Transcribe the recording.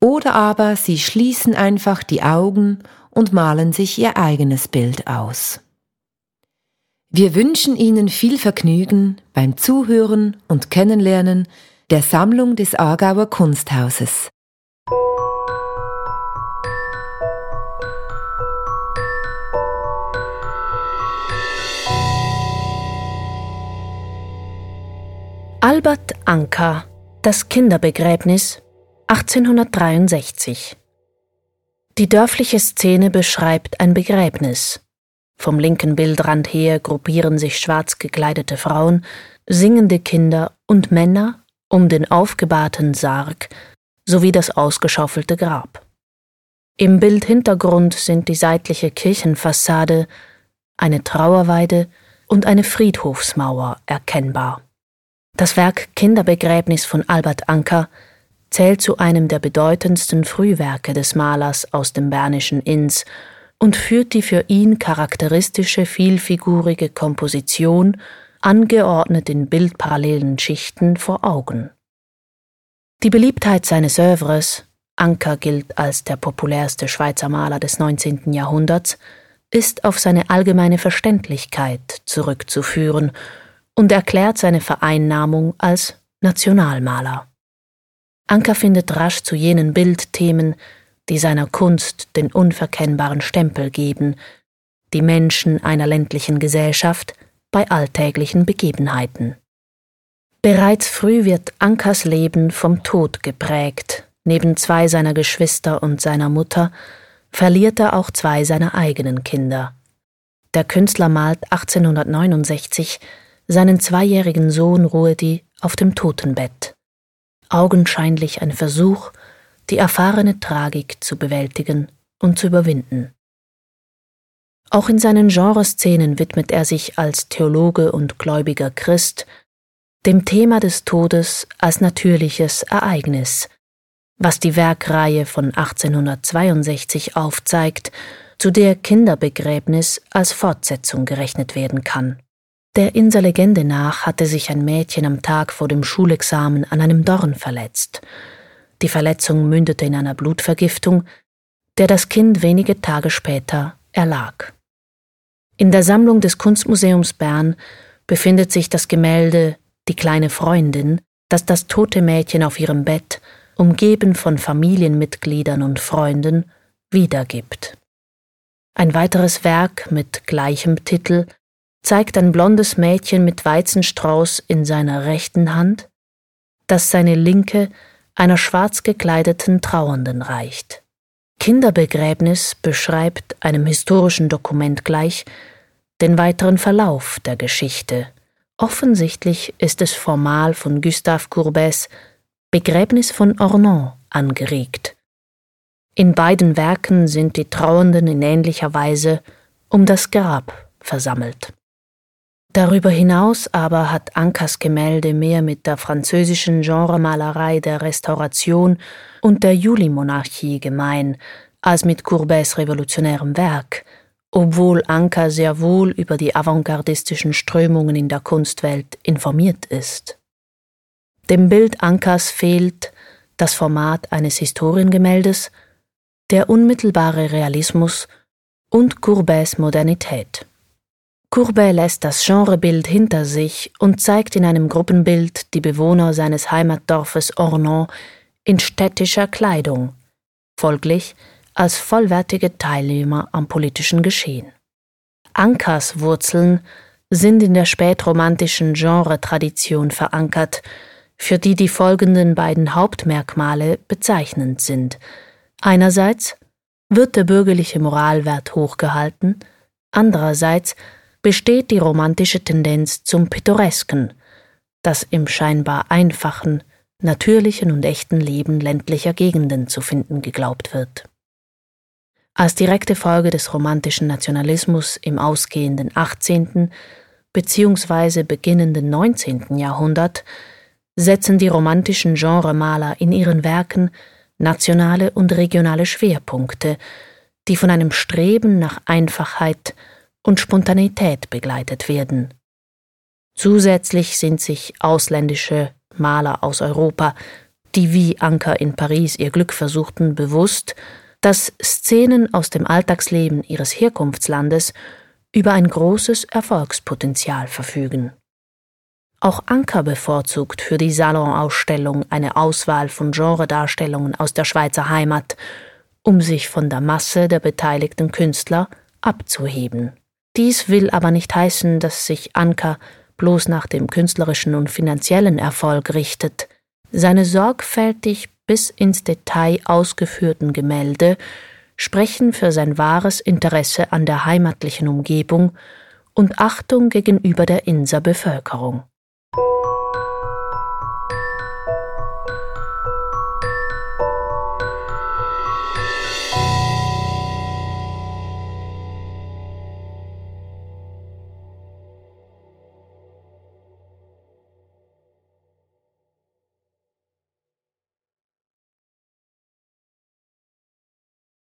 Oder aber sie schließen einfach die Augen und malen sich ihr eigenes Bild aus. Wir wünschen Ihnen viel Vergnügen beim Zuhören und Kennenlernen der Sammlung des Aargauer Kunsthauses. Albert Anker Das Kinderbegräbnis 1863 Die dörfliche Szene beschreibt ein Begräbnis. Vom linken Bildrand her gruppieren sich schwarz gekleidete Frauen, singende Kinder und Männer um den aufgebahrten Sarg sowie das ausgeschaufelte Grab. Im Bildhintergrund sind die seitliche Kirchenfassade, eine Trauerweide und eine Friedhofsmauer erkennbar. Das Werk Kinderbegräbnis von Albert Anker zählt zu einem der bedeutendsten Frühwerke des Malers aus dem bernischen Inns und führt die für ihn charakteristische vielfigurige Komposition, angeordnet in bildparallelen Schichten, vor Augen. Die Beliebtheit seines Œuvres, Anker gilt als der populärste Schweizer Maler des 19. Jahrhunderts, ist auf seine allgemeine Verständlichkeit zurückzuführen und erklärt seine Vereinnahmung als Nationalmaler. Anker findet rasch zu jenen Bildthemen, die seiner Kunst den unverkennbaren Stempel geben, die Menschen einer ländlichen Gesellschaft bei alltäglichen Begebenheiten. Bereits früh wird Ankers Leben vom Tod geprägt. Neben zwei seiner Geschwister und seiner Mutter verliert er auch zwei seiner eigenen Kinder. Der Künstler malt 1869 seinen zweijährigen Sohn Ruedi auf dem Totenbett augenscheinlich ein Versuch, die erfahrene Tragik zu bewältigen und zu überwinden. Auch in seinen Genreszenen widmet er sich als Theologe und gläubiger Christ dem Thema des Todes als natürliches Ereignis, was die Werkreihe von 1862 aufzeigt, zu der Kinderbegräbnis als Fortsetzung gerechnet werden kann. Der Inser Legende nach hatte sich ein Mädchen am Tag vor dem Schulexamen an einem Dorn verletzt. Die Verletzung mündete in einer Blutvergiftung, der das Kind wenige Tage später erlag. In der Sammlung des Kunstmuseums Bern befindet sich das Gemälde Die kleine Freundin, das das tote Mädchen auf ihrem Bett, umgeben von Familienmitgliedern und Freunden, wiedergibt. Ein weiteres Werk mit gleichem Titel zeigt ein blondes Mädchen mit Weizenstrauß in seiner rechten Hand, das seine linke einer schwarz gekleideten Trauernden reicht. Kinderbegräbnis beschreibt einem historischen Dokument gleich den weiteren Verlauf der Geschichte. Offensichtlich ist es formal von Gustave Courbets Begräbnis von Ornans angeregt. In beiden Werken sind die Trauernden in ähnlicher Weise um das Grab versammelt. Darüber hinaus aber hat Ankers Gemälde mehr mit der französischen Genremalerei der Restauration und der Julimonarchie gemein, als mit Courbets revolutionärem Werk, obwohl Anker sehr wohl über die avantgardistischen Strömungen in der Kunstwelt informiert ist. Dem Bild Ankers fehlt das Format eines Historiengemäldes, der unmittelbare Realismus und Courbets Modernität. Courbet lässt das Genrebild hinter sich und zeigt in einem Gruppenbild die Bewohner seines Heimatdorfes Ornans in städtischer Kleidung, folglich als vollwertige Teilnehmer am politischen Geschehen. Ankers Wurzeln sind in der spätromantischen Genre-Tradition verankert, für die die folgenden beiden Hauptmerkmale bezeichnend sind. Einerseits wird der bürgerliche Moralwert hochgehalten, andererseits besteht die romantische Tendenz zum Pittoresken, das im scheinbar einfachen, natürlichen und echten Leben ländlicher Gegenden zu finden geglaubt wird. Als direkte Folge des romantischen Nationalismus im ausgehenden 18. bzw. beginnenden 19. Jahrhundert setzen die romantischen Genremaler in ihren Werken nationale und regionale Schwerpunkte, die von einem Streben nach Einfachheit und Spontaneität begleitet werden. Zusätzlich sind sich ausländische Maler aus Europa, die wie Anker in Paris ihr Glück versuchten, bewusst, dass Szenen aus dem Alltagsleben ihres Herkunftslandes über ein großes Erfolgspotenzial verfügen. Auch Anker bevorzugt für die Salonausstellung eine Auswahl von Genredarstellungen aus der Schweizer Heimat, um sich von der Masse der beteiligten Künstler abzuheben. Dies will aber nicht heißen, dass sich Anker bloß nach dem künstlerischen und finanziellen Erfolg richtet. Seine sorgfältig bis ins Detail ausgeführten Gemälde sprechen für sein wahres Interesse an der heimatlichen Umgebung und Achtung gegenüber der Inser Bevölkerung.